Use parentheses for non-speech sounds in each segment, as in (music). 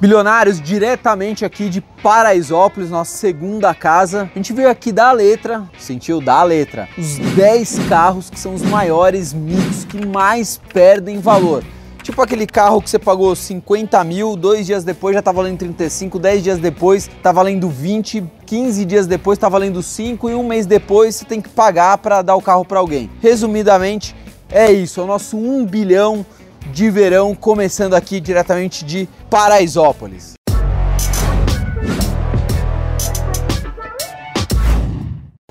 Bilionários, diretamente aqui de Paraisópolis, nossa segunda casa. A gente veio aqui dar a letra, sentiu dar a letra, os 10 carros que são os maiores mitos, que mais perdem valor. Tipo aquele carro que você pagou 50 mil, dois dias depois já tá valendo 35, 10 dias depois tá valendo 20, 15 dias depois tá valendo 5 e um mês depois você tem que pagar para dar o carro para alguém. Resumidamente, é isso, é o nosso 1 bilhão de verão, começando aqui diretamente de Paraisópolis.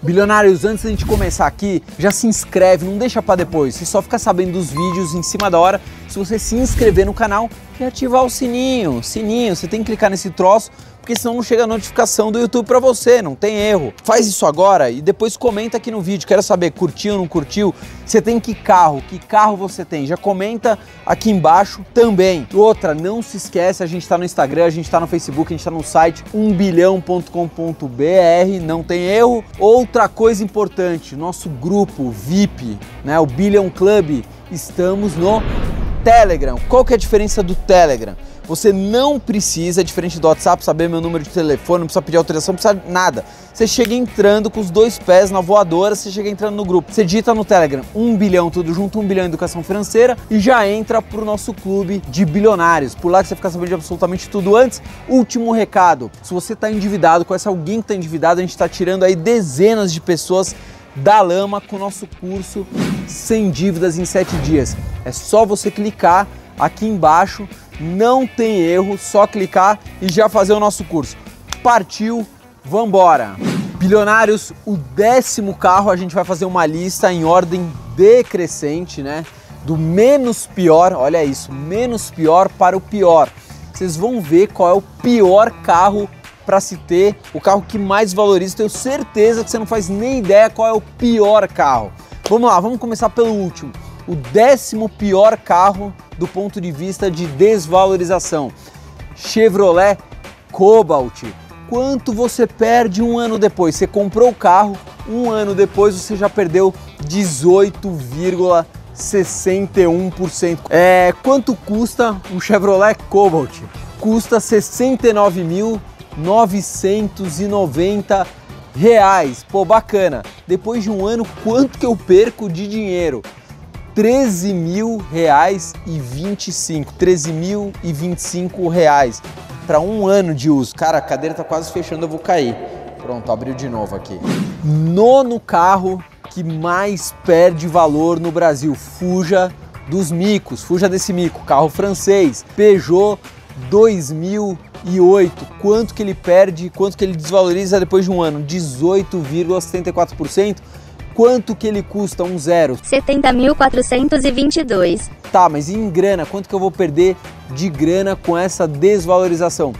Bilionários, antes da gente começar aqui, já se inscreve, não deixa para depois. Você só fica sabendo dos vídeos em cima da hora se você se inscrever no canal e ativar o sininho. Sininho, você tem que clicar nesse troço porque senão não chega a notificação do YouTube para você, não tem erro. Faz isso agora e depois comenta aqui no vídeo. Quero saber, curtiu ou não curtiu? Você tem que carro? Que carro você tem? Já comenta aqui embaixo também. Outra, não se esquece, a gente está no Instagram, a gente está no Facebook, a gente está no site 1bilhão.com.br, não tem erro. Outra coisa importante, nosso grupo VIP, né, o Billion Club, estamos no Telegram. Qual que é a diferença do Telegram? Você não precisa, diferente do WhatsApp, saber meu número de telefone, não precisa pedir autorização, não precisa nada. Você chega entrando com os dois pés na voadora, você chega entrando no grupo. Você digita no Telegram 1 bilhão tudo junto, 1 bilhão educação financeira e já entra pro nosso clube de bilionários. Por lá que você fica sabendo de absolutamente tudo antes. Último recado: se você está endividado, conhece alguém que está endividado, a gente está tirando aí dezenas de pessoas da lama com o nosso curso Sem Dívidas em 7 Dias. É só você clicar aqui embaixo não tem erro, só clicar e já fazer o nosso curso. Partiu, vambora! Bilionários, o décimo carro a gente vai fazer uma lista em ordem decrescente, né? Do menos pior, olha isso, menos pior para o pior. Vocês vão ver qual é o pior carro para se ter, o carro que mais valoriza. Tenho certeza que você não faz nem ideia qual é o pior carro. Vamos lá, vamos começar pelo último. O décimo pior carro do ponto de vista de desvalorização. Chevrolet Cobalt. Quanto você perde um ano depois? Você comprou o carro, um ano depois você já perdeu 18,61%. É, quanto custa um Chevrolet Cobalt? Custa 69.990 reais. Pô, bacana. Depois de um ano, quanto que eu perco de dinheiro? 13 mil reais e 25, 13 mil e 25 reais para um ano de uso. Cara, a cadeira tá quase fechando, eu vou cair. Pronto, abriu de novo aqui. Nono carro que mais perde valor no Brasil. Fuja dos micos, fuja desse mico. Carro francês, Peugeot 2008. Quanto que ele perde, quanto que ele desvaloriza depois de um ano? 18,74% quanto que ele custa um zero? 70.422. Tá, mas em grana, quanto que eu vou perder de grana com essa desvalorização?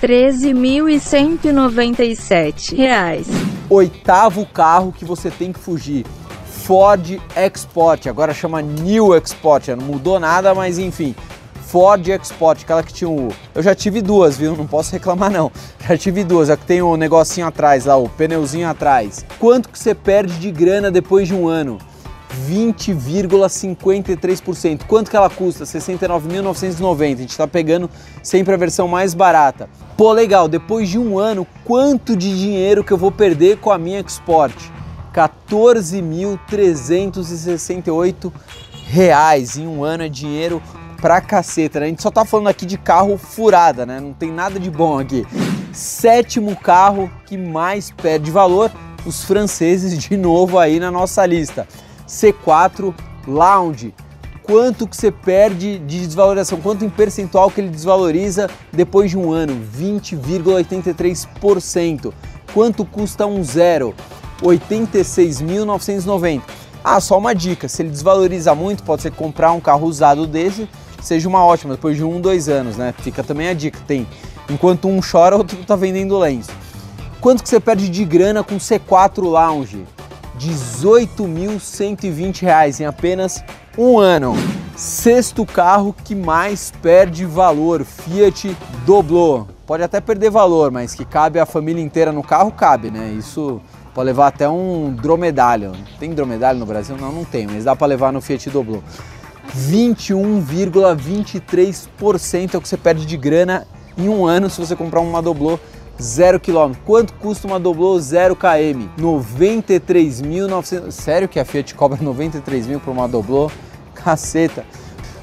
13.197 reais. Oitavo carro que você tem que fugir. Ford Export, agora chama New Export, não mudou nada, mas enfim. Ford Export, aquela que tinha o. Eu já tive duas, viu? Não posso reclamar não. (laughs) Já tive duas, a que tem o negocinho atrás lá, o pneuzinho atrás. Quanto que você perde de grana depois de um ano? 20,53%. Quanto que ela custa? 69.990. A gente está pegando sempre a versão mais barata. Pô, legal, depois de um ano, quanto de dinheiro que eu vou perder com a minha Export? 14.368 reais em um ano é dinheiro pra caceta, né? A gente só tá falando aqui de carro furada, né? Não tem nada de bom aqui. Sétimo carro que mais perde valor, os franceses de novo aí na nossa lista. C4 Lounge. Quanto que você perde de desvalorização? Quanto em percentual que ele desvaloriza depois de um ano? 20,83%. Quanto custa um zero? 86.990. Ah, só uma dica, se ele desvaloriza muito, pode ser comprar um carro usado desse seja uma ótima, depois de um, dois anos, né? Fica também a dica, tem. Enquanto um chora, (laughs) outro tá vendendo lenço. Quanto que você perde de grana com C4 Lounge? 18.120 reais em apenas um ano. Sexto carro que mais perde valor, Fiat Doblo. Pode até perder valor, mas que cabe a família inteira no carro, cabe, né? Isso pode levar até um dromedário. Tem dromedário no Brasil? Não, não tem, mas dá para levar no Fiat Doblo. 21,23% é o que você perde de grana em um ano se você comprar uma Doblô zero quilômetro. Quanto custa uma Doblô zero km? 93.900. Sério que a Fiat cobra 93 mil por uma Doblô? Caceta.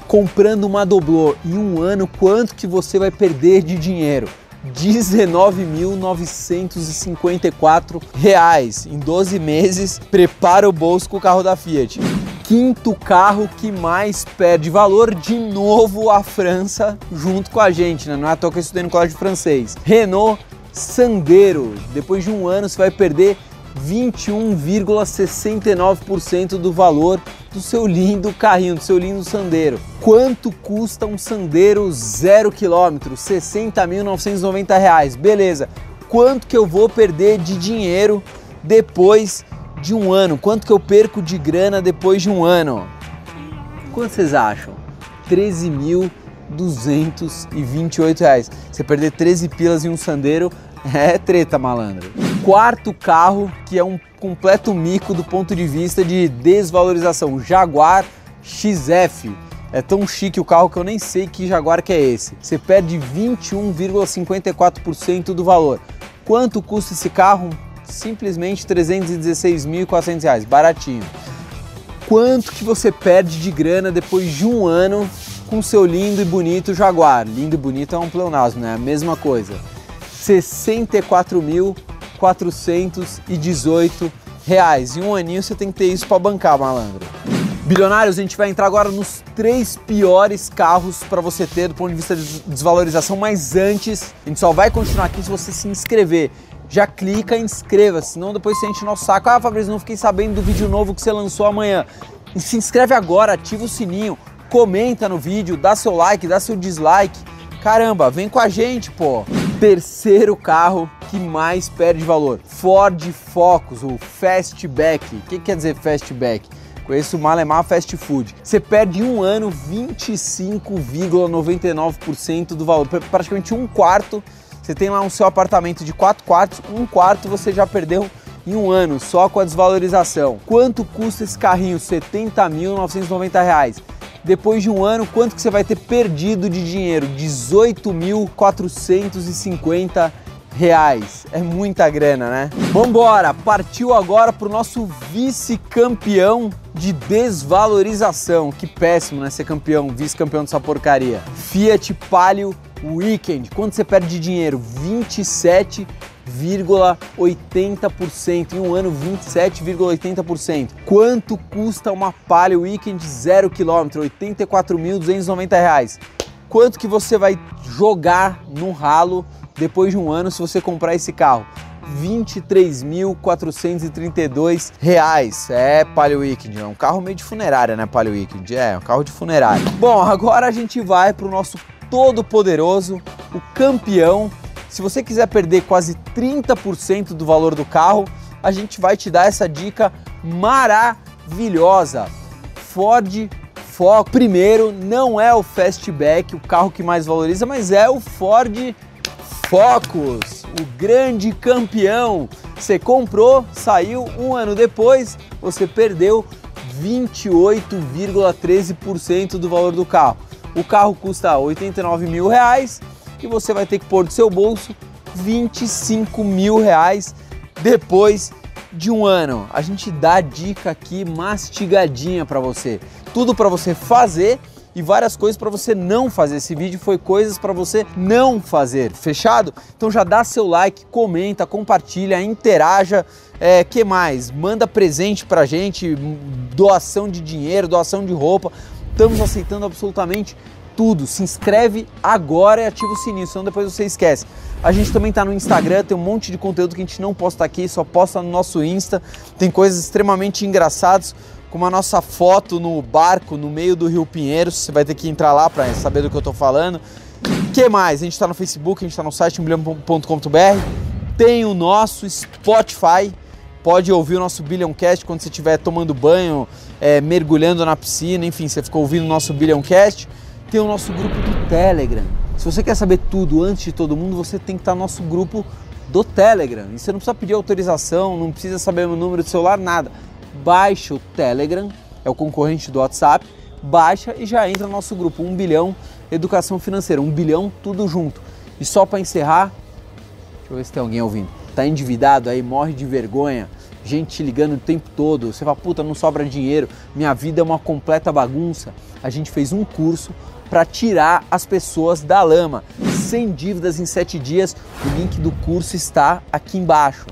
Comprando uma Doblô em um ano, quanto que você vai perder de dinheiro? 19.954 reais em 12 meses. Prepara o bolso com o carro da Fiat. Quinto carro que mais perde valor, de novo a França junto com a gente, né? Não é à toa que eu estudei no colégio francês. Renault Sandero, depois de um ano você vai perder 21,69% do valor do seu lindo carrinho, do seu lindo Sandero. Quanto custa um Sandero zero quilômetro? 60.990 reais. Beleza. Quanto que eu vou perder de dinheiro depois de um ano? Quanto que eu perco de grana depois de um ano? Quanto vocês acham? 13.228 reais. Você perder 13 pilas em um Sandero é treta, malandro. Quarto carro que é um completo mico do ponto de vista de desvalorização, Jaguar XF. É tão chique o carro que eu nem sei que Jaguar que é esse. Você perde 21,54% do valor. Quanto custa esse carro? Simplesmente R$ 316.400, baratinho. Quanto que você perde de grana depois de um ano com seu lindo e bonito Jaguar? Lindo e bonito é um pleonasmo, né? A mesma coisa. 64.418 reais. Em um aninho você tem que ter isso para bancar, malandro. Bilionários, a gente vai entrar agora nos três piores carros para você ter do ponto de vista de desvalorização, mas antes, a gente só vai continuar aqui se você se inscrever. Já clica e inscreva, senão depois você enche nosso saco. Ah, Fabrício, não fiquei sabendo do vídeo novo que você lançou amanhã. E se inscreve agora, ativa o sininho, comenta no vídeo, dá seu like, dá seu dislike. Caramba, vem com a gente, pô! Terceiro carro que mais perde valor, Ford Focus, o Fastback. O que quer dizer Fastback? Conheço o Malemar Fast Food. Você perde em um ano 25,99% do valor, praticamente um quarto. Você tem lá um seu apartamento de quatro quartos, um quarto você já perdeu em um ano só com a desvalorização. Quanto custa esse carrinho? R$ 70.990 depois de um ano, quanto que você vai ter perdido de dinheiro? 18.450 reais. É muita grana, né? Vambora! Partiu agora para o nosso vice-campeão de desvalorização. Que péssimo, né? Ser campeão, vice-campeão dessa porcaria. Fiat Palio Weekend. Quanto você perde de dinheiro? 27 27,80%. Em um ano, 27,80%. Quanto custa uma Palio Weekend 0 km? R$ 84.290. Quanto que você vai jogar no ralo depois de um ano se você comprar esse carro? 23.432 reais. É Palio Weekend, é um carro meio de funerária, né, Palio Weekend? É, um carro de funerária. Bom, agora a gente vai para o nosso todo poderoso, o campeão se você quiser perder quase 30% do valor do carro, a gente vai te dar essa dica maravilhosa. Ford Focus. Primeiro, não é o Fastback, o carro que mais valoriza, mas é o Ford Focus, o grande campeão. Você comprou, saiu um ano depois, você perdeu 28,13% do valor do carro. O carro custa 89 mil reais e você vai ter que pôr do seu bolso 25 mil reais depois de um ano. A gente dá dica aqui mastigadinha para você, tudo para você fazer e várias coisas para você não fazer. Esse vídeo foi coisas para você não fazer. Fechado? Então já dá seu like, comenta, compartilha, interaja. É, que mais? Manda presente pra gente, doação de dinheiro, doação de roupa. Estamos aceitando absolutamente tudo. Se inscreve agora e ativa o sininho, senão depois você esquece. A gente também está no Instagram, tem um monte de conteúdo que a gente não posta aqui, só posta no nosso Insta. Tem coisas extremamente engraçadas, como a nossa foto no barco no meio do Rio Pinheiros. Você vai ter que entrar lá para saber do que eu estou falando. Que mais? A gente está no Facebook, a gente está no site bilhão.com.br. Tem o nosso Spotify. Pode ouvir o nosso Billion-Cast quando você estiver tomando banho, é, mergulhando na piscina, enfim, você ficou ouvindo o nosso Billion-Cast tem o nosso grupo do Telegram. Se você quer saber tudo antes de todo mundo, você tem que estar no nosso grupo do Telegram. E você não precisa pedir autorização, não precisa saber o número de celular, nada. Baixa o Telegram, é o concorrente do WhatsApp, baixa e já entra no nosso grupo, 1 bilhão educação financeira, 1 bilhão tudo junto. E só para encerrar, deixa eu ver se tem alguém ouvindo. Tá endividado aí, morre de vergonha, gente te ligando o tempo todo. Você fala, puta, não sobra dinheiro, minha vida é uma completa bagunça. A gente fez um curso para tirar as pessoas da lama. Sem dívidas em 7 dias. O link do curso está aqui embaixo.